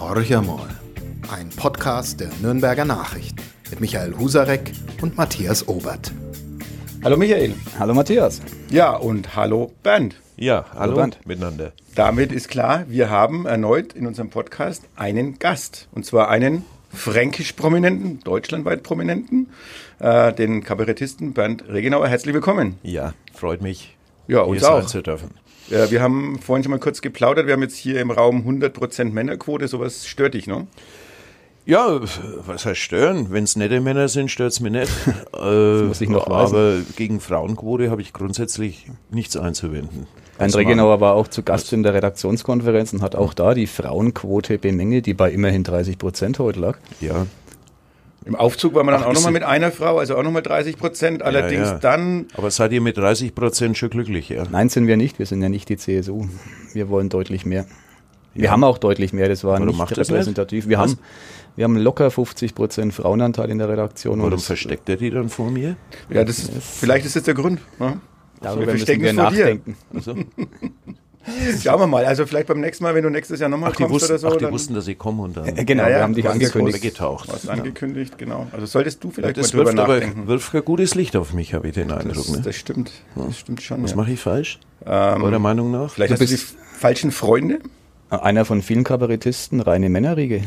Horch einmal. Ein Podcast der Nürnberger Nachrichten mit Michael Husarek und Matthias Obert. Hallo Michael. Hallo Matthias. Ja, und hallo Bernd. Ja, hallo, Bernd. miteinander. Damit ist klar, wir haben erneut in unserem Podcast einen Gast. Und zwar einen fränkisch Prominenten, deutschlandweit Prominenten, äh, den Kabarettisten Bernd Regenauer. Herzlich willkommen. Ja, freut mich, Ja, hier uns sein auch. zu dürfen. Äh, wir haben vorhin schon mal kurz geplaudert. Wir haben jetzt hier im Raum 100% Männerquote. Sowas stört dich, ne? Ja, was heißt stören? Wenn es nette Männer sind, stört es mich nicht. äh, muss ich noch weisen. aber gegen Frauenquote habe ich grundsätzlich nichts einzuwenden. Bernd Das Regenauer war auch zu Gast in der Redaktionskonferenz und hat auch da die Frauenquote bemängelt, die bei immerhin 30 Prozent heute lag. Ja, Im Aufzug waren wir dann Ach, auch nochmal mit einer Frau, also auch nochmal 30 Prozent. Allerdings ja. dann, aber seid ihr mit 30 Prozent schon glücklich? Ja? Nein, sind wir nicht. Wir sind ja nicht die CSU. Wir wollen deutlich mehr. Wir haben auch deutlich mehr. Das war Warum nicht macht das repräsentativ. Wir Was? haben, wir haben locker 50 Prozent Frauenanteil in der Redaktion. Warum versteckt er die dann vor mir? ja, das ist, vielleicht ist das der Grund. Ne? Darüber wir müssen verstecken wir nachdenken. Schauen wir mal. Also vielleicht beim nächsten Mal, wenn du nächstes Jahr nochmal kommst wussten, oder so. ach, die dann wussten, dass ich komme und dann Äh, Genau, Ja, ja, wir haben dich angekündigt. weggetaucht. was angekündigt, genau. Also solltest du vielleicht Das mal drüber wirft aber nachdenken. wirft ein gutes Licht auf mich, habe ich den Eindruck. Das, Ne? das stimmt. Das stimmt schon. Was Ja. mache ich falsch? Ähm, Eurer Meinung nach? vielleicht Du hast du die falschen Freunde. Einer von vielen Kabarettisten, reine Männerriege.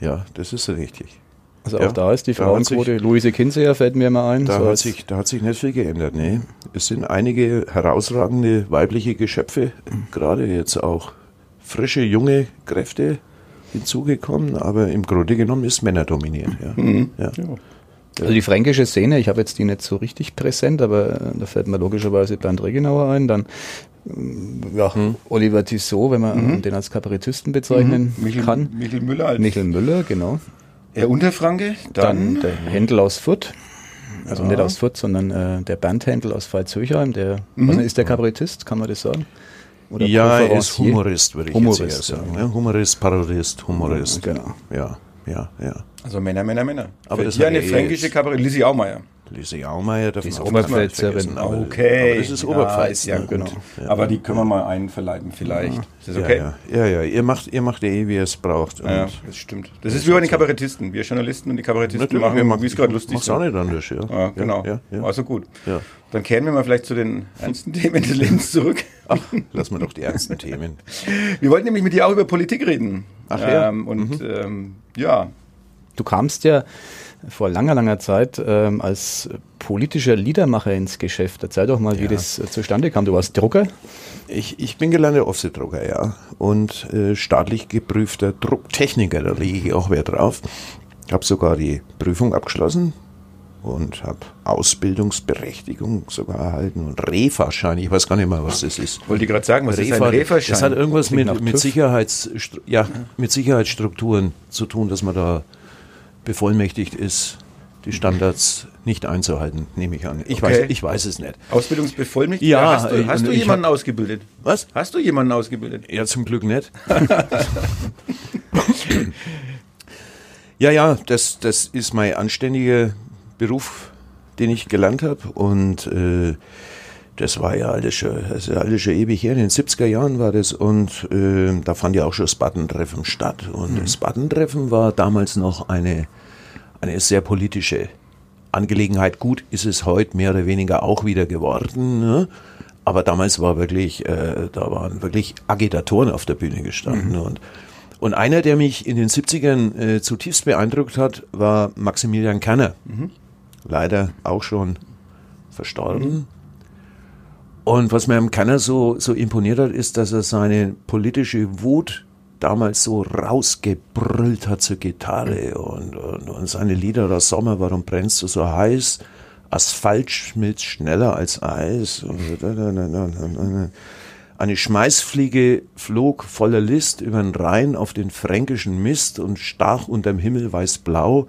Ja, das ist richtig. Also Ja, auch da ist die Frauenquote. Luise Kinseher fällt mir mal ein. Da, so hat sich, da hat sich nicht viel geändert. Nee. Es sind einige herausragende weibliche Geschöpfe, gerade jetzt auch frische, junge Kräfte hinzugekommen, aber im Grunde genommen ist Männer dominiert. Ja. Mhm. Ja. Also die fränkische Szene, ich habe jetzt die nicht so richtig präsent, aber äh, da fällt mir logischerweise Bernd Regenauer ein, dann ähm, ja, Hm. Oliver Tissot, wenn man den als Kabarettisten bezeichnen Michel, kann. Michel Müller als Michel Müller, genau. Er Unterfranke. Dann, Dann, der Händel aus Fürth. Also nicht aus Fürth, sondern äh, der Bernd Händel aus Pfalz-Höchheim, der was ist der Kabarettist, kann man das sagen? Oder ja, er ist? Humorist, würde ich Humorist, jetzt eher sagen. ja. Ja. Humorist, Parodist, Humorist. Genau. Ja, ja, ja. also Männer, Männer, Männer. Aber Für das hat eine fränkische. Kabarett, Lisi Aumeier. Lise Aumeier darf ist Oberpfälzerin. Okay. Aber das ist Ja, Oberpfalz. ist ja ne? gut. Ja. Aber die können wir mal einverleiben vielleicht. Ist das Ja, okay? ja, ja, ja. Ihr macht, ihr macht ja eh, wie ihr es braucht. Und Ja, das stimmt. Das ist wie bei den Kabarettisten. Wir Journalisten und die Kabarettisten Natürlich, machen, wir machen- wie es gerade lustig ist. auch nicht anders, ja. Ja, genau. Ja, ja, ja. Also gut. Ja. Dann kehren wir mal vielleicht zu den ernsten Themen des Lebens zurück. Ach, lass mal doch die ernsten Themen. Wir wollten nämlich mit dir auch über Politik reden. Ach ja. Ähm, und Mhm. ähm, ja, Du kamst ja vor langer, langer Zeit ähm, als politischer Liedermacher ins Geschäft. Erzähl doch mal, wie Ja. das äh, zustande kam. Du warst Drucker. Ich, ich bin gelernter Offset-Drucker, ja. Und äh, staatlich geprüfter Drucktechniker, da lege ich auch Wert drauf. Ich habe sogar die Prüfung abgeschlossen und habe Ausbildungsberechtigung sogar erhalten und Refa-Schein, ich weiß gar nicht mal, was das ist. wollte ich gerade sagen, was ist ein Refa, Referschein? das hat irgendwas mit, mit. Sicherheits, ja, mit Sicherheitsstrukturen zu tun, dass man da bevollmächtigt ist, die Standards nicht einzuhalten, nehme ich an. Ich, Okay. weiß, ich weiß es nicht. Ausbildungsbevollmächtigter? Ja, hast du, hast du jemanden hab- ausgebildet? Was? Hast du jemanden ausgebildet? Ja, zum Glück nicht. ja, ja, das, das ist mein anständiger Beruf, den ich gelernt habe. Und äh, das war ja alles schon, das ist alles schon ewig her. In den 70er Jahren war das. Und äh, da fand ja auch schon das Battentreffen statt. Und das Battentreffen war damals noch eine, eine sehr politische Angelegenheit. Gut ist es heute mehr oder weniger auch wieder geworden. Ne? Aber damals war wirklich, äh, da waren wirklich Agitatoren auf der Bühne gestanden. Und, und einer, der mich in den 70ern äh, zutiefst beeindruckt hat, war Maximilian Kerner. Leider auch schon verstorben. Und was mir am Kerner so, so imponiert hat, ist, dass er seine politische Wut damals so rausgebrüllt hat zur Gitarre und, und, und seine Lieder das Sommer, warum brennst du so heiß? Asphalt schmilzt schneller als Eis. Eine Schmeißfliege flog voller List über den Rhein auf den fränkischen Mist und stach unterm Himmel weiß-blau.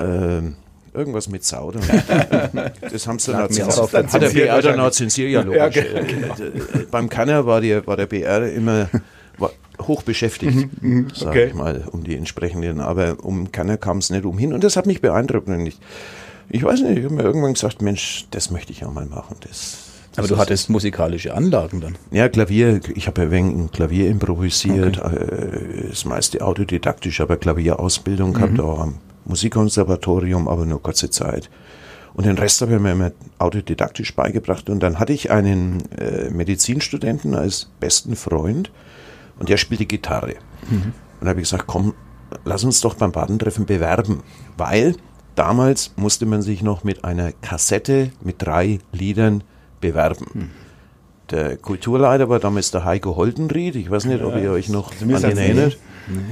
Ähm, irgendwas mit Sau. Das haben sie dann auch Hat der BR dann wahrscheinlich. zensiert, ja Ja, logisch. Äh, Beim Kanner war, der, war der BR immer hoch beschäftigt, sag okay. ich mal, um die entsprechenden. Aber um Kanner kam es nicht umhin. Und das hat mich beeindruckt. Und ich, ich weiß nicht, ich habe mir irgendwann gesagt, Mensch, das möchte ich auch mal machen. Das, Aber du hattest musikalische Anlagen dann. Ja, Klavier, ich habe wenig ein Klavier improvisiert, äh, das meiste autodidaktisch, aber Klavierausbildung gehabt, Mhm. auch am Musikkonservatorium, aber nur kurze Zeit. Und den Rest habe ich mir immer autodidaktisch beigebracht. Und dann hatte ich einen äh, Medizinstudenten als besten Freund und der spielte Gitarre. Und da habe ich gesagt, komm, lass uns doch beim Badentreffen bewerben, weil damals musste man sich noch mit einer Kassette mit drei Liedern bewerben. Der Kulturleiter war damals der Heiko Holdenried. Ich weiß nicht, ob ihr euch noch mir an ihn erinnert.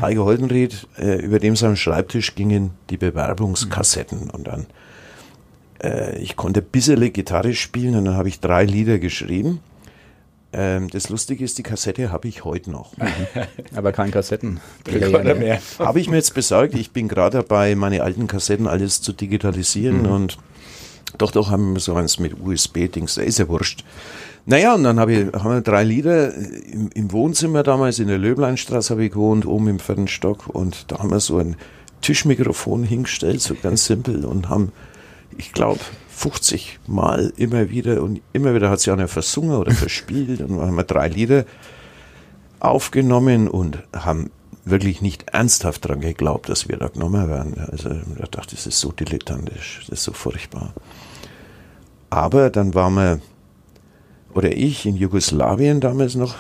Heiko Holdenried, äh, über dem seinem Schreibtisch gingen die Bewerbungskassetten und dann äh, ich konnte ein bisschen Gitarre spielen und dann habe ich drei Lieder geschrieben. Ähm, das Lustige ist, die Kassette habe ich heute noch. Aber kein Kassetten. Rekorder mehr. Habe ich mir jetzt besorgt. Ich bin gerade dabei, meine alten Kassetten alles zu digitalisieren und doch, doch haben wir so eins mit USB-Dings, da ist ja wurscht. Naja, und dann habe ich, haben wir drei Lieder im, im Wohnzimmer damals, in der Löbleinstraße habe ich gewohnt, oben im vierten Stock und da haben wir so ein Tischmikrofon hingestellt, so ganz simpel und haben, ich glaube, 50 Mal immer wieder und immer wieder hat sie einer versungen oder verspielt und dann haben wir drei Lieder aufgenommen und haben wirklich nicht ernsthaft daran geglaubt, dass wir da genommen werden. Also ich dachte, das ist so dilettantisch, das ist so furchtbar. Aber dann waren wir, oder ich in Jugoslawien damals noch,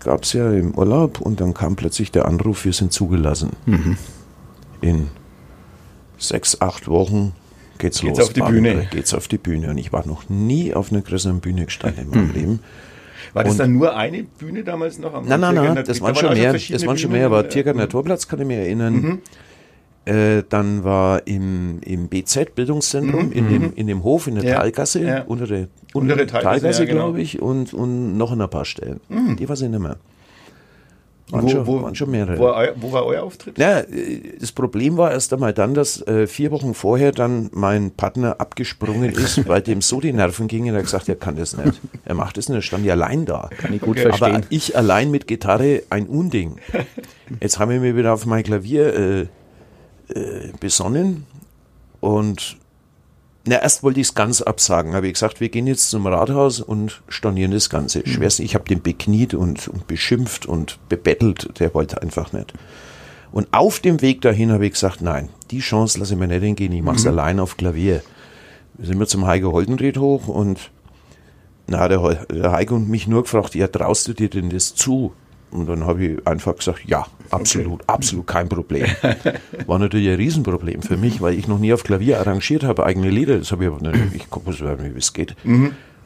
gab es ja im Urlaub und dann kam plötzlich der Anruf, wir sind zugelassen. In sechs, acht Wochen geht's, Geht's los. auf die Bühne. Geht's auf die Bühne. Und ich war noch nie auf einer größeren Bühne gestanden in meinem Leben. War das Und- dann nur eine Bühne damals noch? Am Nein, nein, nein, das Da waren schon mehr, das waren schon mehr, aber äh, Tiergarten Torplatz kann ich mich erinnern. Äh, dann war im, im BZ Bildungszentrum, in, dem, in dem Hof in der Ja, Talgasse, ja. untere, Untere Talgasse, Talgasse, ja, genau. glaube ich, und, und noch an ein paar Stellen. Die weiß ich nicht mehr. Waren, Wo, schon, wo, waren schon mehrere. Wo, wo war euer Auftritt? Ja, das Problem war erst einmal dann, dass äh, vier Wochen vorher dann mein Partner abgesprungen ist, weil dem so die Nerven gingen. Er hat gesagt, er kann das nicht. Er macht das nicht. Er stand ja allein da. Kann ich gut Okay. verstehen. Aber ich allein mit Gitarre ein Unding. Jetzt habe ich mich wieder auf mein Klavier äh, äh, besonnen und na, erst wollte ich es ganz absagen. Habe ich gesagt, wir gehen jetzt zum Rathaus und stornieren das Ganze. Schwerst, ich habe den bekniet und, und beschimpft und bebettelt. Der wollte einfach nicht. Und auf dem Weg dahin habe ich gesagt, nein, die Chance lasse ich mir nicht entgehen. Ich mache es allein auf Klavier. Wir sind wir zum Heiko Holdenried hoch und na, der, der Heiko und mich nur gefragt, ja, traust du dir denn das zu? Und dann habe ich einfach gesagt, ja, absolut, absolut kein Problem. War natürlich ein Riesenproblem für mich, weil ich noch nie auf Klavier arrangiert habe, eigene Lieder. Das habe ich aber nicht, ich gucke, wie es geht.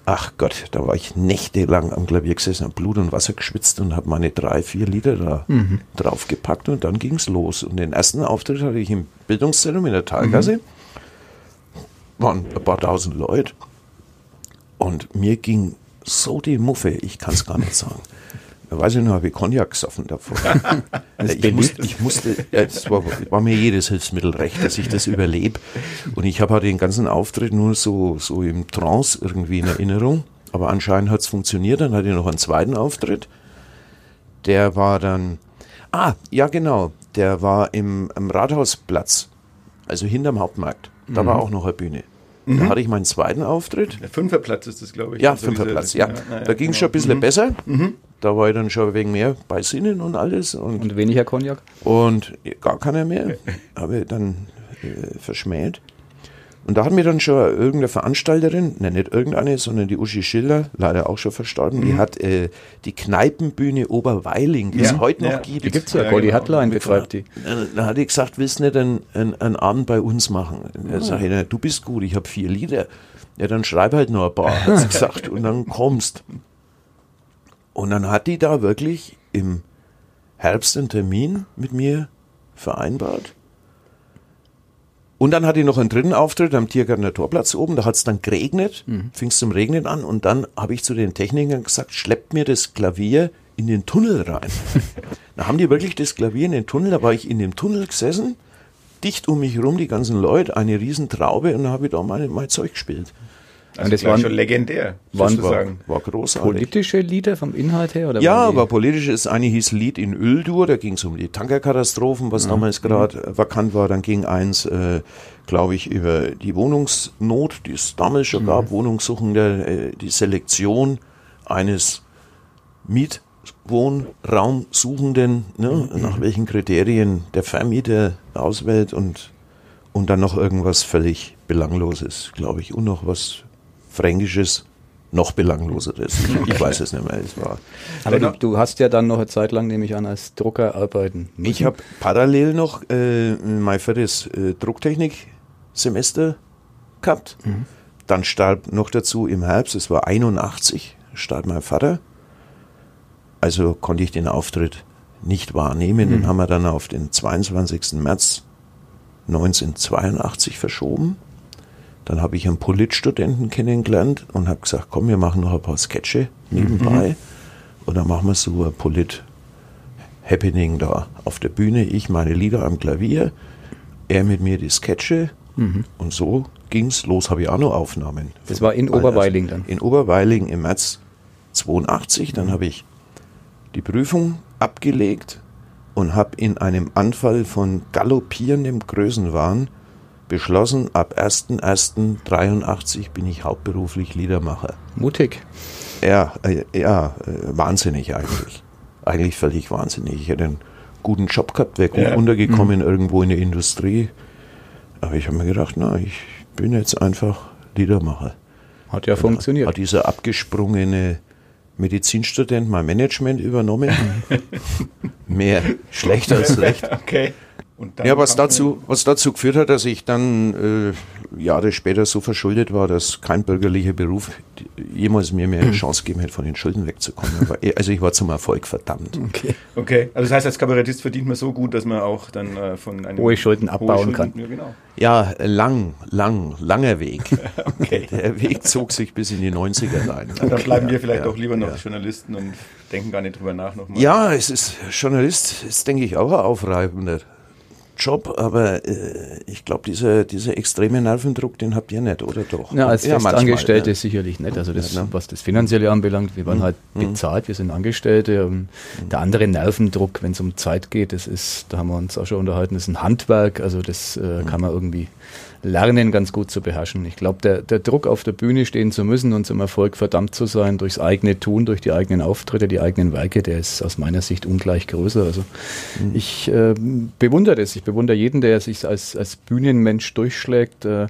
Ach Gott, da war ich nächtelang am Klavier gesessen, habe Blut und Wasser geschwitzt und habe meine drei, vier Lieder da draufgepackt und dann ging es los. Und den ersten Auftritt hatte ich im Bildungszentrum in der Talgasse. Waren ein paar tausend Leute. Und mir ging so die Muffe, ich kann es gar nicht sagen. Weiß ich noch, habe ich Cognac gesoffen davor. ich, musste, ich musste, es war, war mir jedes Hilfsmittel recht, dass ich das überlebe. Und ich habe halt den ganzen Auftritt nur so, so im Trance irgendwie in Erinnerung. Aber anscheinend hat es funktioniert. Dann hatte ich noch einen zweiten Auftritt. Der war dann, ah, ja genau, der war im, am Rathausplatz, also hinterm Hauptmarkt. Da war auch noch eine Bühne. Da hatte ich meinen zweiten Auftritt. Der Fünferplatz ist das, glaube ich. Ja, Also Fünferplatz, diese- ja. naja, Da ging es genau. schon ein bisschen besser. Da war ich dann schon wegen mehr bei Sinnen und alles. Und, Und weniger Cognac? und gar keiner mehr. Habe ich dann äh, verschmäht. Und da hat mir dann schon irgendeine Veranstalterin, ne, nicht irgendeine, sondern die Uschi Schiller, leider auch schon verstorben, die hat äh, die Kneipenbühne Oberweiling, die es Ja, heute noch ja. gibt. Die gibt's ja, Ja, Goldi genau. Hartlein betreibt die. Dann, dann hat die gesagt, willst du nicht einen, einen, einen Abend bei uns machen? Dann sag ich, na, du bist gut, ich habe vier Lieder. Ja, dann schreib halt noch ein paar, hat sie gesagt, und dann kommst. Und dann hat die da wirklich im Herbst einen Termin mit mir vereinbart. Und dann hatte ich noch einen dritten Auftritt am Tiergartener Torplatz oben. Da hat es dann geregnet, fing es zum Regnen an. Und dann habe ich zu den Technikern gesagt, schleppt mir das Klavier in den Tunnel rein. da haben die wirklich das Klavier in den Tunnel. Da war ich in dem Tunnel gesessen, dicht um mich herum die ganzen Leute, eine riesen Traube. Und dann habe ich da mein, mein Zeug gespielt. Also das war schon legendär, waren, war, war großartig. Politische Lieder vom Inhalt her? Oder ja, aber politisch ist eine hieß Lied in Öldur, da ging es um die Tankerkatastrophen, was ja. damals gerade mhm. vakant war. Dann ging eins, äh, glaube ich, über die Wohnungsnot, die es damals schon mhm. gab, Wohnungssuchende, äh, die Selektion eines Mietwohnraumsuchenden, ne, mhm. nach welchen Kriterien der Vermieter auswählt und, und dann noch irgendwas völlig Belangloses, glaube ich, und noch was Fränkisches noch belangloseres. Ich weiß es nicht mehr. Es war Aber du, du, hast ja dann noch eine Zeit lang, nehme ich an, als Drucker arbeiten. Müssen. Ich habe parallel noch äh, mein viertes äh, Drucktechnik-Semester gehabt. Mhm. Dann starb noch dazu im Herbst, es war 81, starb mein Vater. Also konnte ich den Auftritt nicht wahrnehmen. Mhm. Den haben wir dann auf den 22. März 1982 verschoben. Dann habe ich einen Politstudenten kennengelernt und habe gesagt, komm, wir machen noch ein paar Sketche nebenbei. Mhm. Und dann machen wir so ein Polit-Happening da auf der Bühne. Ich meine Lieder am Klavier, er mit mir die Sketche. Mhm. Und so ging es los, habe ich auch noch Aufnahmen. Das war in Oberweiling dann? In Oberweiling im März 82. Dann habe ich die Prüfung abgelegt und habe in einem Anfall von galoppierendem Größenwahn beschlossen, ab 1.1.83 bin ich hauptberuflich Liedermacher. Mutig. Ja, äh, ja, äh, wahnsinnig eigentlich. Eigentlich völlig wahnsinnig. Ich hätte einen guten Job gehabt, wäre gut ja. untergekommen mhm. irgendwo in der Industrie. Aber ich habe mir gedacht, na, ich bin jetzt einfach Liedermacher. Hat ja funktioniert. Hat dieser abgesprungene Medizinstudent mein Management übernommen. Mehr schlecht als recht. Okay ja, was dazu, was dazu geführt hat, dass ich dann äh, Jahre später so verschuldet war, dass kein bürgerlicher Beruf jemals mir mehr eine. Chance gegeben hätte, von den Schulden wegzukommen. also ich war zum Erfolg verdammt. Okay. okay, also das heißt, als Kabarettist verdient man so gut, dass man auch dann äh, von einem hohe Schulden abbauen hohe Schulden, kann. Ja, genau. ja, lang, lang, langer Weg. okay. Der Weg zog sich bis in die 90er rein. Okay. Dann bleiben wir vielleicht ja, auch lieber noch ja. Journalisten und denken gar nicht drüber nach nochmal. Ja, es ist Journalist, ist denke ich auch ein aufreibender Job, aber äh, ich glaube, dieser, dieser extreme Nervendruck, den habt ihr nicht, oder doch? Ja, als ja, Festangestellte ja. sicherlich nicht. Also das, ja, ne? was das Finanzielle anbelangt, wir waren mhm. halt mhm. bezahlt, wir sind Angestellte. Und mhm. Der andere Nervendruck, wenn es um Zeit geht, das ist, da haben wir uns auch schon unterhalten, das ist ein Handwerk, also das äh, mhm. kann man irgendwie lernen, ganz gut zu beherrschen. Ich glaube, der, der Druck auf der Bühne stehen zu müssen und zum Erfolg verdammt zu sein, durchs eigene Tun, durch die eigenen Auftritte, die eigenen Werke, der ist aus meiner Sicht ungleich größer. Also mhm. ich äh, bewundere das. Ich bewundere jeden, der sich als, als Bühnenmensch durchschlägt, äh,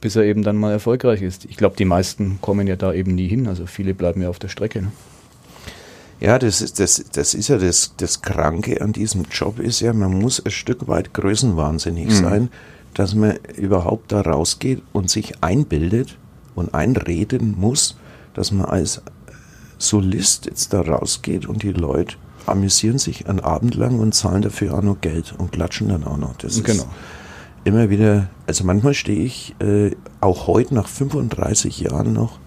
bis er eben dann mal erfolgreich ist. Ich glaube, die meisten kommen ja da eben nie hin. Also viele bleiben ja auf der Strecke. Ne? Ja, das ist, das, das ist ja das, das Kranke an diesem Job ist ja, man muss ein Stück weit größenwahnsinnig mhm. sein, dass man überhaupt da rausgeht und sich einbildet und einreden muss, dass man als Solist jetzt da rausgeht und die Leute amüsieren sich einen Abend lang und zahlen dafür auch noch Geld und klatschen dann auch noch. Das genau. ist immer wieder, also manchmal stehe ich äh, auch heute nach 35 Jahren noch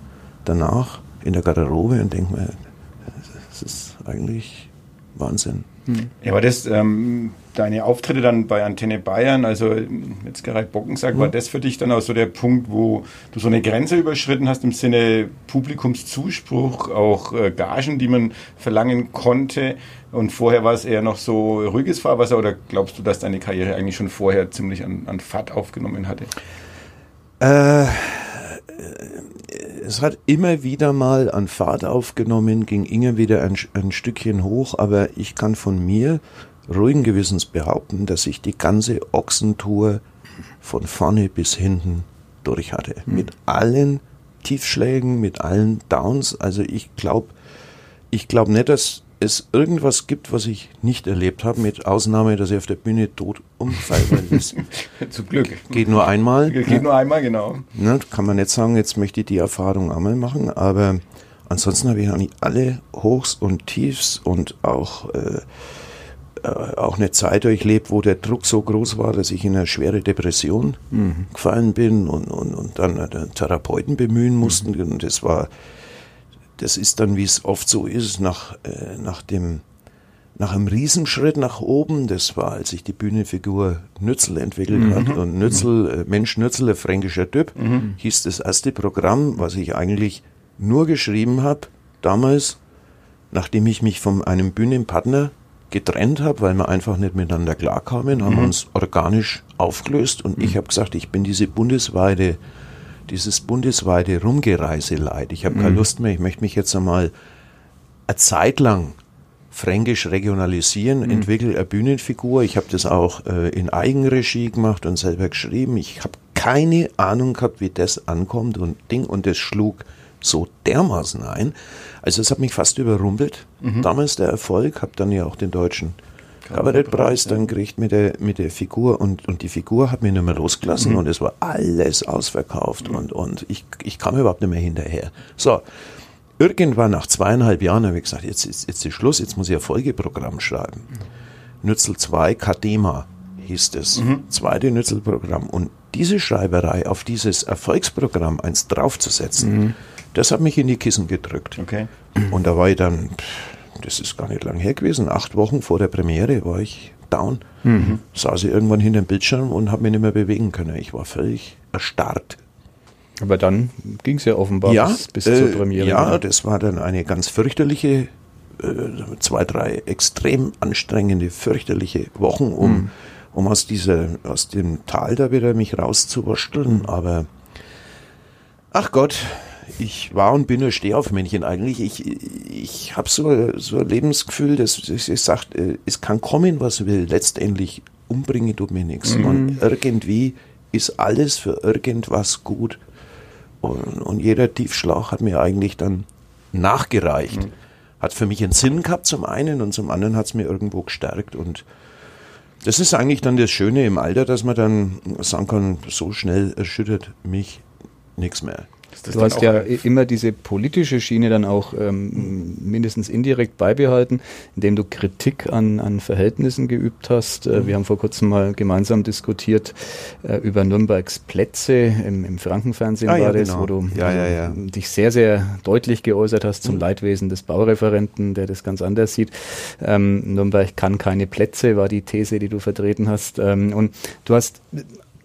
danach in der Garderobe und denke mir, das ist eigentlich Wahnsinn. Ja, aber das, ähm, deine Auftritte dann bei Antenne Bayern, also jetzt gerade Bocken sagt, mhm. war das für dich dann auch so der Punkt, wo du so eine Grenze überschritten hast im Sinne Publikumszuspruch, auch äh, Gagen, die man verlangen konnte? Und vorher war es eher noch so ruhiges Fahrwasser oder glaubst du, dass deine Karriere eigentlich schon vorher ziemlich an, an Fahrt aufgenommen hatte? Äh, es hat immer wieder mal an Fahrt aufgenommen, ging immer wieder ein, ein Stückchen hoch, aber ich kann von mir ruhigen Gewissens behaupten, dass ich die ganze Ochsentour von vorne bis hinten durch hatte. Mhm. Mit allen Tiefschlägen, mit allen Downs. Also ich glaube, ich glaube nicht, dass es irgendwas gibt, was ich nicht erlebt habe, mit Ausnahme, dass ich auf der Bühne tot umfalle. Zum Glück. Geht nur einmal. Geht ne? nur einmal, genau. Ne, kann man nicht sagen, jetzt möchte ich die Erfahrung einmal machen, aber ansonsten habe ich eigentlich alle Hochs und Tiefs und auch, äh, auch eine Zeit durchlebt, wo der Druck so groß war, dass ich in eine schwere Depression mhm. gefallen bin und, und, und dann einen Therapeuten bemühen mussten. Mhm. Und das war das ist dann, wie es oft so ist, nach, äh, nach dem nach einem Riesenschritt nach oben. Das war, als ich die Bühnenfigur Nützel entwickelt mhm. hat. Und Nützel, äh, Mensch Nützel, ein fränkischer Typ, mhm. hieß das erste Programm, was ich eigentlich nur geschrieben habe, damals, nachdem ich mich von einem Bühnenpartner getrennt habe, weil wir einfach nicht miteinander klarkamen, haben mhm. uns organisch aufgelöst und ich mhm. habe gesagt, ich bin diese bundesweite, dieses bundesweite Rumgereise leid. Ich habe keine mhm. Lust mehr, ich möchte mich jetzt einmal eine Zeit lang fränkisch regionalisieren, mhm. entwickle eine Bühnenfigur. Ich habe das auch äh, in Eigenregie gemacht und selber geschrieben. Ich habe keine Ahnung gehabt, wie das ankommt und Ding und das schlug so dermaßen ein. Also es hat mich fast überrumpelt. Mhm. Damals der Erfolg, habe dann ja auch den deutschen Kabarettpreis ja. dann gekriegt mit der, mit der Figur und, und die Figur hat mich nicht mehr losgelassen mhm. und es war alles ausverkauft mhm. und, und ich, ich kam überhaupt nicht mehr hinterher. So, irgendwann nach zweieinhalb Jahren habe ich gesagt, jetzt, jetzt, jetzt ist Schluss, jetzt muss ich ein Folgeprogramm schreiben. Mhm. Nützel 2, Kadema hieß es. Mhm. Zweite Nützelprogramm. Und diese Schreiberei auf dieses Erfolgsprogramm eins draufzusetzen, mhm. Das hat mich in die Kissen gedrückt. Okay. Und da war ich dann, das ist gar nicht lang her gewesen, acht Wochen vor der Premiere war ich down. Mhm. Saß ich irgendwann hinter dem Bildschirm und habe mich nicht mehr bewegen können. Ich war völlig erstarrt. Aber dann ging es ja offenbar ja, bis, bis äh, zur Premiere. Ja, ne? das war dann eine ganz fürchterliche, äh, zwei, drei extrem anstrengende, fürchterliche Wochen, um, mhm. um aus, dieser, aus dem Tal da wieder mich rauszuwursteln. Aber ach Gott, ich war und bin ein Stehaufmännchen eigentlich. Ich, ich habe so, so ein Lebensgefühl, dass ich sagt, äh, es kann kommen, was will. Letztendlich umbringen tut mir nichts. Mhm. Und irgendwie ist alles für irgendwas gut. Und, und jeder Tiefschlag hat mir eigentlich dann nachgereicht. Mhm. Hat für mich einen Sinn gehabt zum einen und zum anderen hat es mir irgendwo gestärkt. Und das ist eigentlich dann das Schöne im Alter, dass man dann sagen kann, so schnell erschüttert mich nichts mehr du hast ja immer diese politische Schiene dann auch ähm, mindestens indirekt beibehalten, indem du Kritik an, an Verhältnissen geübt hast. Äh, wir haben vor kurzem mal gemeinsam diskutiert äh, über Nürnbergs Plätze im, im Frankenfernsehen ah, war ja, das, genau. wo du ja, ja, dich sehr, sehr deutlich geäußert hast zum mhm. Leidwesen des Baureferenten, der das ganz anders sieht. Ähm, Nürnberg kann keine Plätze, war die These, die du vertreten hast. Ähm, und du hast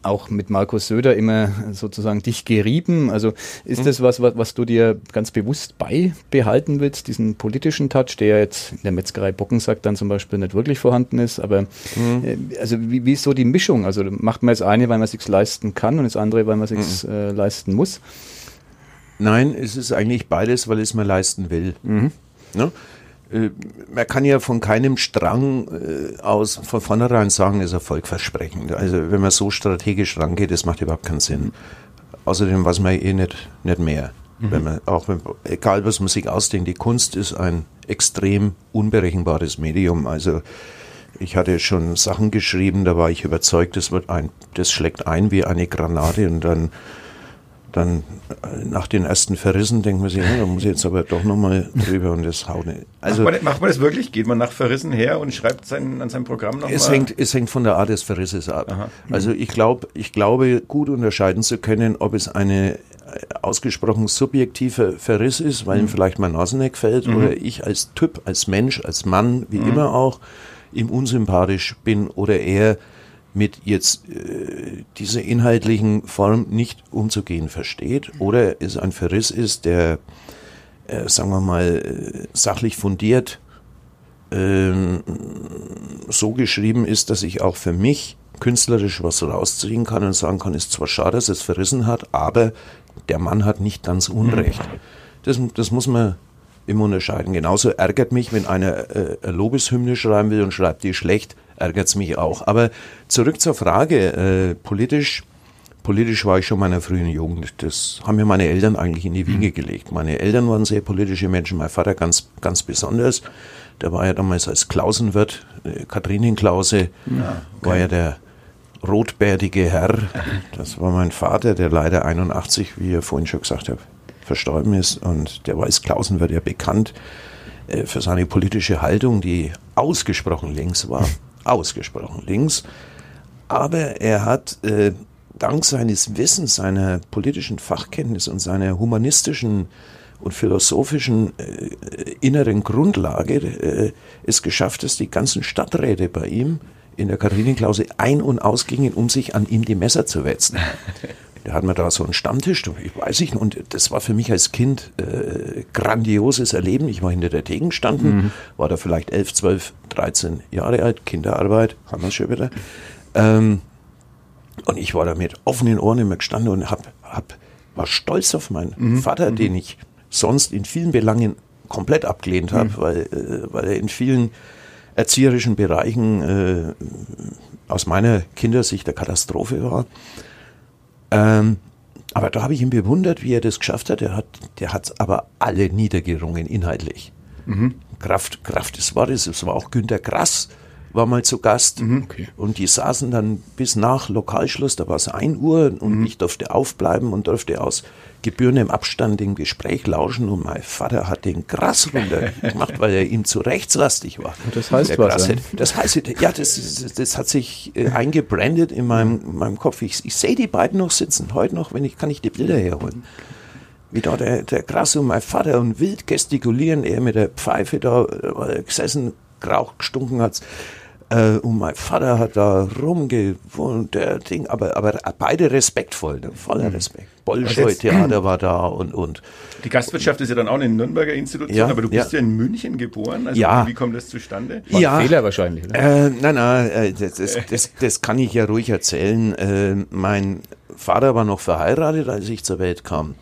auch mit Markus Söder immer sozusagen dich gerieben. Also ist mhm. das was, was, was, du dir ganz bewusst beibehalten willst, diesen politischen Touch, der jetzt in der Metzgerei Bockensack dann zum Beispiel nicht wirklich vorhanden ist. Aber mhm. äh, also wie, wie ist so die Mischung? Also macht man das eine, weil man es sich leisten kann und das andere, weil man es sich mhm. äh, leisten muss? Nein, es ist eigentlich beides, weil es man leisten will. Mhm. Ne? Äh, man kann ja von keinem Strang äh, aus von vornherein sagen, ist erfolgversprechend. Also wenn man so strategisch rangeht, das macht überhaupt keinen Sinn. Außerdem weiß man eh nicht, nicht mehr. Mhm. Wenn man, auch wenn, egal was man sich ausdenkt, die Kunst ist ein extrem unberechenbares Medium. Also ich hatte schon Sachen geschrieben, da war ich überzeugt, das wird ein, das schlägt ein wie eine Granate und dann dann äh, nach den ersten Verrissen denkt man sich, ja, da muss ich jetzt aber doch nochmal drüber und das haut nicht. Also, macht man, macht, man, das wirklich? Geht man nach Verrissen her und schreibt sein, an seinem Programm nochmal? Es hängt, es hängt von der Art des Verrisses ab. Aha. Also ich, glaub, ich glaube, gut unterscheiden zu können, ob es eine äh, ausgesprochen subjektiver Verriss ist, weil mhm. ihm vielleicht mein Nasenneck fällt mhm. oder ich als Typ, als Mensch, als Mann, wie mhm. immer auch, ihm unsympathisch bin oder er mit jetzt äh, dieser inhaltlichen Form nicht umzugehen versteht oder es ein Verriss ist, der, äh, sagen wir mal, äh, sachlich fundiert äh, so geschrieben ist, dass ich auch für mich künstlerisch was rausziehen kann und sagen kann, ist zwar schade, dass es verrissen hat, aber der Mann hat nicht ganz Unrecht. Das, das muss man immer unterscheiden. Genauso ärgert mich, wenn einer äh, Lobeshymne schreiben will und schreibt die schlecht, ärgert es mich auch. Aber zurück zur Frage, äh, politisch, politisch war ich schon meiner frühen Jugend. Das haben mir meine Eltern eigentlich in die Wiege mhm. gelegt. Meine Eltern waren sehr politische Menschen, mein Vater ganz, ganz besonders. Der war ja damals als Klausenwirt, äh, Kathrin Klause, ja, okay. war ja der rotbärtige Herr. Das war mein Vater, der leider 81, wie ihr vorhin schon gesagt habt, verstorben ist. Und der war als Klausenwirt ja bekannt äh, für seine politische Haltung, die ausgesprochen links war ausgesprochen links. Aber er hat äh, dank seines Wissens, seiner politischen Fachkenntnis und seiner humanistischen und philosophischen äh, inneren Grundlage äh, es geschafft, dass die ganzen Stadträte bei ihm in der Katharienklause ein- und ausgingen, um sich an ihm die Messer zu wetzen. Da hatten wir da so einen Stammtisch, ich weiß nicht, und das war für mich als Kind äh, grandioses Erleben. Ich war hinter der Theke gestanden, mhm. war da vielleicht 11, 12, 13 Jahre alt, Kinderarbeit, haben wir schon wieder. Ähm, und ich war da mit offenen Ohren immer gestanden und hab, hab, war stolz auf meinen mhm. Vater, mhm. den ich sonst in vielen Belangen komplett abgelehnt habe, mhm. weil, äh, weil er in vielen erzieherischen Bereichen äh, aus meiner Kindersicht der Katastrophe war. Ähm, aber da habe ich ihn bewundert, wie er das geschafft hat. Er hat, der hat aber alle niedergerungen inhaltlich. Mhm. Kraft, Kraft des Wortes. Es war auch Günter Grass, war mal zu Gast. Mhm, okay. Und die saßen dann bis nach Lokalschluss, da war es 1 Uhr und mhm. ich durfte aufbleiben und durfte aus gebührendem Abstand dem Gespräch lauschen. Und mein Vater hat den Gras runter gemacht, weil er ihm zu rechtslastig war. Das heißt was? Hätte, das heißt, ja, das, das, das hat sich äh, eingebrandet in meinem, meinem Kopf. Ich, ich sehe die beiden noch sitzen, heute noch, wenn ich, kann ich die Bilder herholen wie da der, der Gras und mein Vater und wild gestikulieren, er mit der Pfeife da äh, gesessen, Rauch gestunken hat. Äh, und mein Vater hat da rumgewohnt, der Ding, aber, aber beide respektvoll, ne? voller mhm. Respekt. Bolschoi-Theater war da und, und. Die Gastwirtschaft ist ja dann auch eine Nürnberger Institution, ja, aber du bist ja. ja. in München geboren. Also ja. wie kommt das zustande? War ja. ein Fehler wahrscheinlich. Ne? Äh, nein, nein, äh, das, das, das, das, kann ich ja ruhig erzählen. Äh, mein Vater war noch verheiratet, als ich zur Welt kam.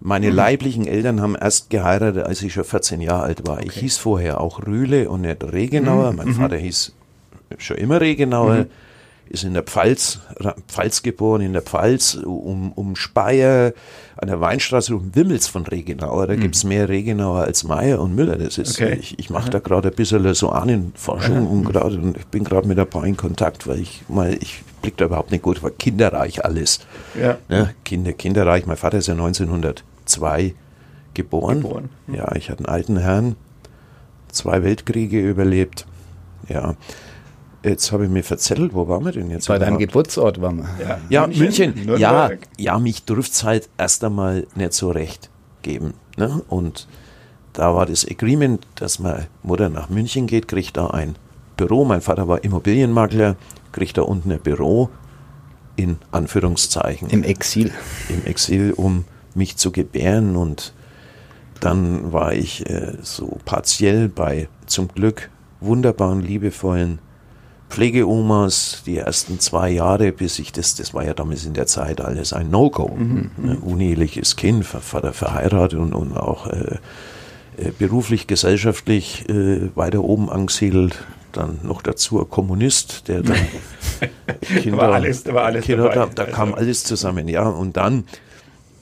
Meine mhm. leiblichen Eltern haben erst geheiratet, als ich schon 14 Jahre alt war. Okay. Ich hieß vorher auch Rühle und nicht Regenauer. Mhm. Mein mhm. Vater hieß schon immer Regenauer, mhm. ist in der Pfalz, Pfalz geboren, in der Pfalz, um, um Speyer, an der Weinstraße, um Wimmels von Regenauer. Da mhm. gibt es mehr Regenauer als Meier und Müller. Das ist, okay. ich, ich mache da gerade ein bisschen so Ahnenforschung und, grad, und ich bin gerade mit ein paar in Kontakt, weil ich mal, ich blick da überhaupt nicht gut, war kinderreich alles. Ja. ja Kinder, kinderreich. Mein Vater ist ja 1902 geboren. geboren. Mhm. Ja, ich hatte einen alten Herrn, zwei Weltkriege überlebt. Ja, Jetzt habe ich mir verzettelt, wo waren wir denn jetzt? Bei deinem Geburtsort waren wir. Ja, ja München. München. Ja, ja, mich dürfte es halt erst einmal nicht so recht geben. Ne? Und da war das Agreement, dass meine Mutter nach München geht, kriegt da ein Büro. Mein Vater war Immobilienmakler, kriegt da unten ein Büro in Anführungszeichen. Im Exil. Im Exil, um mich zu gebären. Und dann war ich äh, so partiell bei zum Glück wunderbaren, liebevollen Pflegeomas die ersten zwei Jahre, bis ich das, das war ja damals in der Zeit alles ein No-Go. Mhm. Ne, uneheliches Kind, Vater verheiratet und, und auch äh, äh, beruflich, gesellschaftlich äh, weiter oben angesiedelt. Dann noch dazu ein Kommunist, der dann Kinder, war alles, war alles Kinder, da, da kam also. alles zusammen, ja. Und dann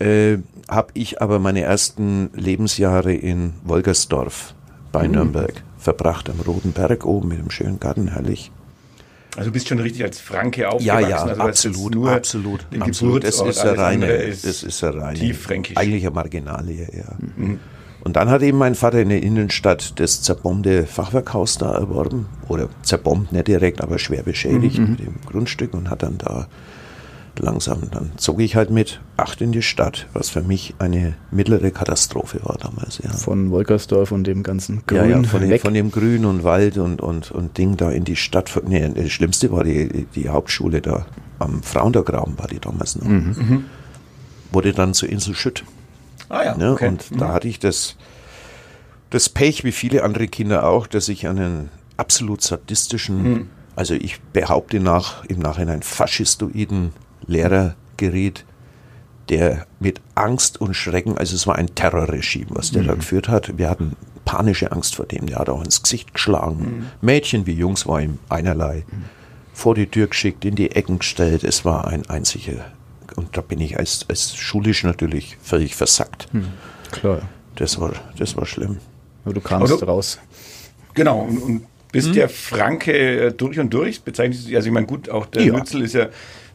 äh, habe ich aber meine ersten Lebensjahre in Wolgersdorf bei mhm. Nürnberg verbracht, am Roten Berg oben mit dem schönen Garten, herrlich. Also du bist schon richtig als Franke aufgewachsen. Ja, ja, also absolut, nur absolut, absolut. Das ist eine reine, das ist eine reine, tieffränkisch. eigentlich eine Marginalie, ja. Mhm. Und dann hat eben mein Vater in der Innenstadt das zerbombte Fachwerkhaus da erworben. Oder zerbombt, nicht direkt, aber schwer beschädigt mhm. mit dem Grundstück und hat dann da langsam, dann zog ich halt mit acht in die Stadt, was für mich eine mittlere Katastrophe war damals. Ja. Von Wolkersdorf und dem ganzen Grün. Ja, ja von, dem, von, dem, Grün und Wald und, und, und Ding da in die Stadt. Nee, das Schlimmste war die, die Hauptschule da am Frauendergraben war die damals noch. Mhm. mhm. Wurde dann zu Insel Schütt. Ah ja, ne? okay. Und mhm. da hatte ich das, das Pech, wie viele andere Kinder auch, dass ich einen absolut sadistischen, mhm. also ich behaupte nach, im Nachhinein faschistoiden Lehrer geriet, der mit Angst und Schrecken, also es war ein Terrorregime, was der mhm. da geführt hat. Wir hatten panische Angst vor dem. Der hat auch ins Gesicht geschlagen. Mhm. Mädchen wie Jungs war ihm einerlei. Mhm. Vor die Tür geschickt, in die Ecken gestellt. Es war ein einziger. Und da bin ich als, als schulisch natürlich völlig versackt. Mhm. Klar. Das war, das war schlimm. Aber du kamst du, raus. Genau. Und, und bist hm? der Franke äh, durch und durch? Bezeichnest du, also ich meine, gut, auch der ja. Nützel ist ja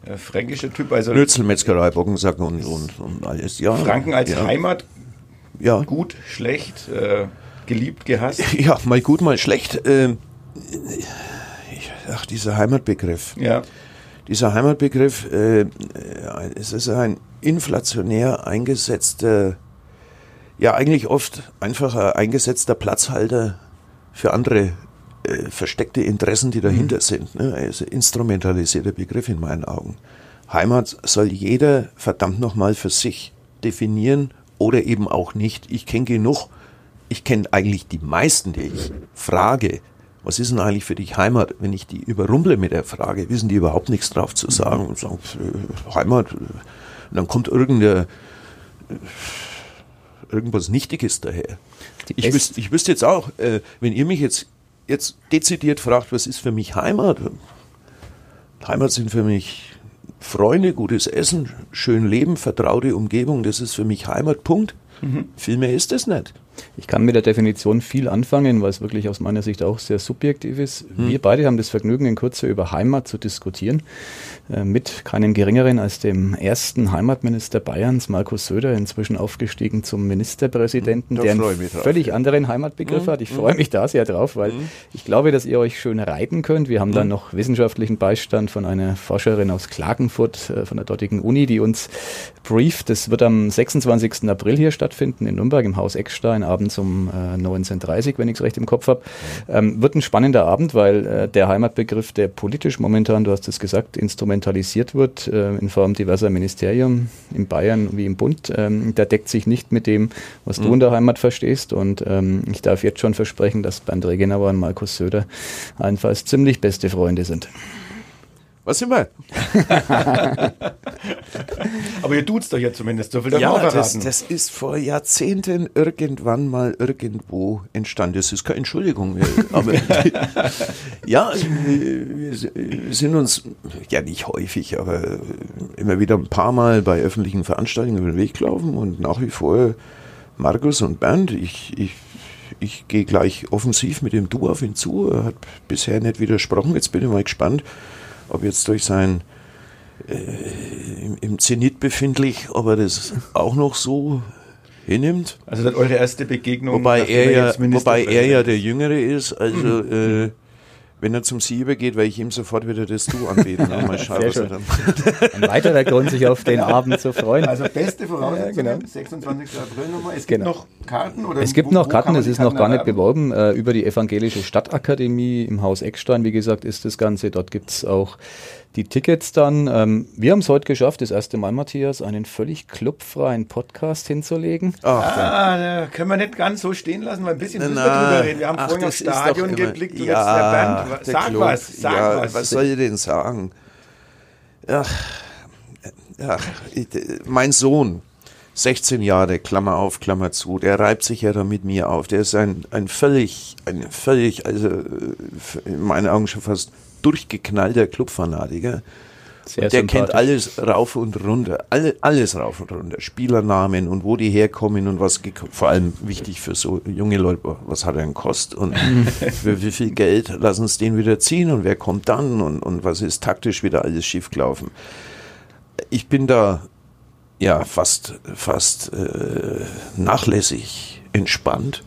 äh, fränkischer Typ. Also Nützel, Metzgerei, Bockensack und, und, und alles. Ja, Franken als ja. Heimat, ja. gut, schlecht, äh, geliebt, gehasst? Ja, mal gut, mal schlecht. Äh, ach, dieser Heimatbegriff. Ja. Dieser Heimatbegriff, äh, es ist ein inflationär eingesetzter ja eigentlich oft einfach ein eingesetzter Platzhalter für andere äh, versteckte Interessen, die dahinter mhm. sind. Ne? Also instrumentalisierter Begriff in meinen Augen. Heimat soll jeder verdammt nochmal für sich definieren oder eben auch nicht. Ich kenne genug, ich kenne eigentlich die meisten, die ich frage, was ist denn eigentlich für dich Heimat? Wenn ich die überrumple mit der Frage, wissen die überhaupt nichts drauf zu sagen und sagen, äh, Heimat, und dann kommt irgendeine, äh, irgendwas Nichtiges daher. Ich, wüs ich wüsste jetzt auch, äh, wenn ihr mich jetzt, jetzt dezidiert fragt, was ist für mich Heimat? Heimat sind für mich Freunde, gutes Essen, schön Leben, vertraute Umgebung, das ist für mich Heimat, Punkt. Mhm. Viel mehr ist es nicht. Ich kann mit der Definition viel anfangen, weil es wirklich aus meiner Sicht auch sehr subjektiv ist. Hm. Wir beide haben das Vergnügen, in Kürze über Heimat zu diskutieren, äh, mit keinem geringeren als dem ersten Heimatminister Bayerns, Markus Söder, inzwischen aufgestiegen zum Ministerpräsidenten, hm, der einen völlig anderen Heimatbegriff hm. hat. Ich hm. freue mich da sehr drauf, weil hm. ich glaube, dass ihr euch schön reiten könnt. Wir haben dann hm. noch wissenschaftlichen Beistand von einer Forscherin aus Klagenfurt, äh, von der dortigen Uni, die uns brieft. Das wird am 26. April hier stattfinden in Nürnberg im Haus Eckstein abends um äh, 19.30 wenn ich es recht im Kopf habe. Ähm, wird ein spannender Abend, weil äh, der Heimatbegriff, der politisch momentan, du hast es gesagt, instrumentalisiert wird äh, in Form diverser Ministerien in Bayern wie im Bund, ähm, der deckt sich nicht mit dem, was mhm. du unter Heimat verstehst. Und ähm, ich darf jetzt schon versprechen, dass Bernd Regenauer und Markus Söder allenfalls ziemlich beste Freunde sind. Was sind wir? Aber ihr tut's doch jetzt zumindest, so viel ja, das, das ist vor Jahrzehnten irgendwann mal irgendwo entstanden. Das ist keine Entschuldigung. Aber ja, wir sind uns, ja nicht häufig, aber immer wieder ein paar Mal bei öffentlichen Veranstaltungen über den Weg gelaufen und nach wie vor Markus und Bernd, ich, ich ich gehe gleich offensiv mit dem Du auf ihn zu. Er hat bisher nicht widersprochen. Jetzt bin ich mal gespannt, ob jetzt durch sein äh, im, Zenit befindlich, ob er das auch noch so hinnimmt. Also das eure erste Begegnung. Wobei er ja, wobei er ja der Jüngere ist, also mhm. äh, wenn er zum Sie übergeht, werde ich ihm sofort wieder das Du anbieten. Ne? Mal schauen, was er dann Ein weiterer Grund, sich auf den Abend zu freuen. Also beste Voraussetzung, ja, genau. 26. April nochmal. Es gibt genau. noch Karten? Oder es gibt wo, noch Karten, es ist noch gar nicht beworben. Äh, über die Evangelische Stadtakademie im Haus Eckstein, wie gesagt, ist das Ganze. Dort gibt es auch die Tickets dann. Ähm, wir haben es heute geschafft, das erste Mal, Matthias, einen völlig clubfreien Podcast hinzulegen. Ach, ah, da können wir nicht ganz so stehen lassen, weil ein bisschen müssen wir drüber reden. Wir haben Ach, vorhin aufs Stadion geblickt und ja, jetzt der Band. Sag Club, was, sag ja, was. Was soll ich denn sagen? Ach, ach, mein Sohn, 16 Jahre, Klammer auf, Klammer zu, der reibt sich ja da mit mir auf. Der ist ein, ein völlig, ein völlig, also in meinen Augen schon fast durchgeknallter Clubfanatiker. Sehr der kennt alles rauf und runter, alle, alles rauf und runter. Spielernamen und wo die herkommen und was, vor allem wichtig für so junge Leute, was hat er einen Kost und für wie viel Geld lassen es den wieder ziehen und wer kommt dann und, und was ist taktisch wieder alles schiefgelaufen. Ich bin da ja fast, fast äh, nachlässig entspannt.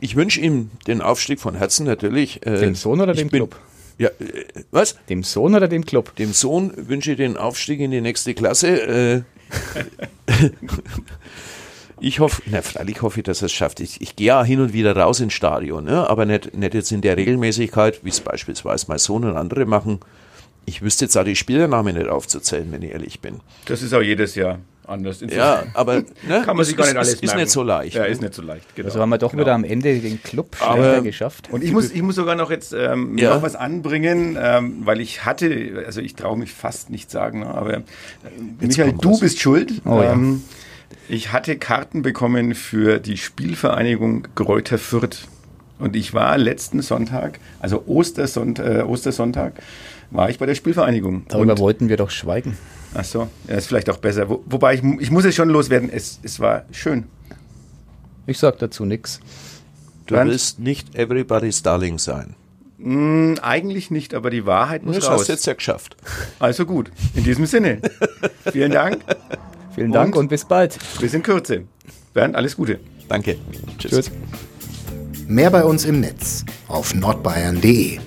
Ich wünsche ihm den Aufstieg von Herzen natürlich. Äh, dem Sohn oder dem bin, Club? Ja, äh, was? Dem Sohn oder dem Club? Dem Sohn wünsche ich den Aufstieg in die nächste Klasse. Äh, ich hoffe, na, freilich hoffe ich, dass er es schafft. Ich, ich gehe ja hin und wieder raus ins Stadion, ne? aber nicht, nicht jetzt in der Regelmäßigkeit, wie es beispielsweise mein Sohn und andere machen. Ich wüsste jetzt auch die Spielernamen nicht aufzuzählen, wenn ich ehrlich bin. Das ist auch jedes Jahr anders. Ja, aber ne, kann man sich gar nicht alles ist, merken. Ist nicht so leicht. Ja, ne? ist nicht so leicht. Genau. Also haben wir doch genau. wieder am Ende den Club schneller geschafft. Und ich muss, ich muss sogar noch jetzt ähm, ja. noch was anbringen, ähm, weil ich hatte, also ich traue mich fast nicht sagen, ne, aber äh, Michael, du was. bist schuld. Oh, ähm, ja. Ich hatte Karten bekommen für die Spielvereinigung Gräuter Fürth. Und ich war letzten Sonntag, also Ostersonntag, äh, Ostersonntag, war ich bei der Spielvereinigung. Darüber und wollten wir doch schweigen. Ach so, ja, ist vielleicht auch besser. Wo, wobei ich, ich muss es schon loswerden, es, es war schön. Ich sag dazu nichts. Du Bernd? willst nicht everybody's darling sein. Mm, eigentlich nicht, aber die Wahrheit muss das raus. Das hast du jetzt ja geschafft. Also gut, in diesem Sinne. Vielen Dank. Vielen Dank und, und, bis bald. Bis in Kürze. Bernd, alles Gute. Danke. Tschüss. Tschüss. Mehr bei uns im Netz auf nordbayern.de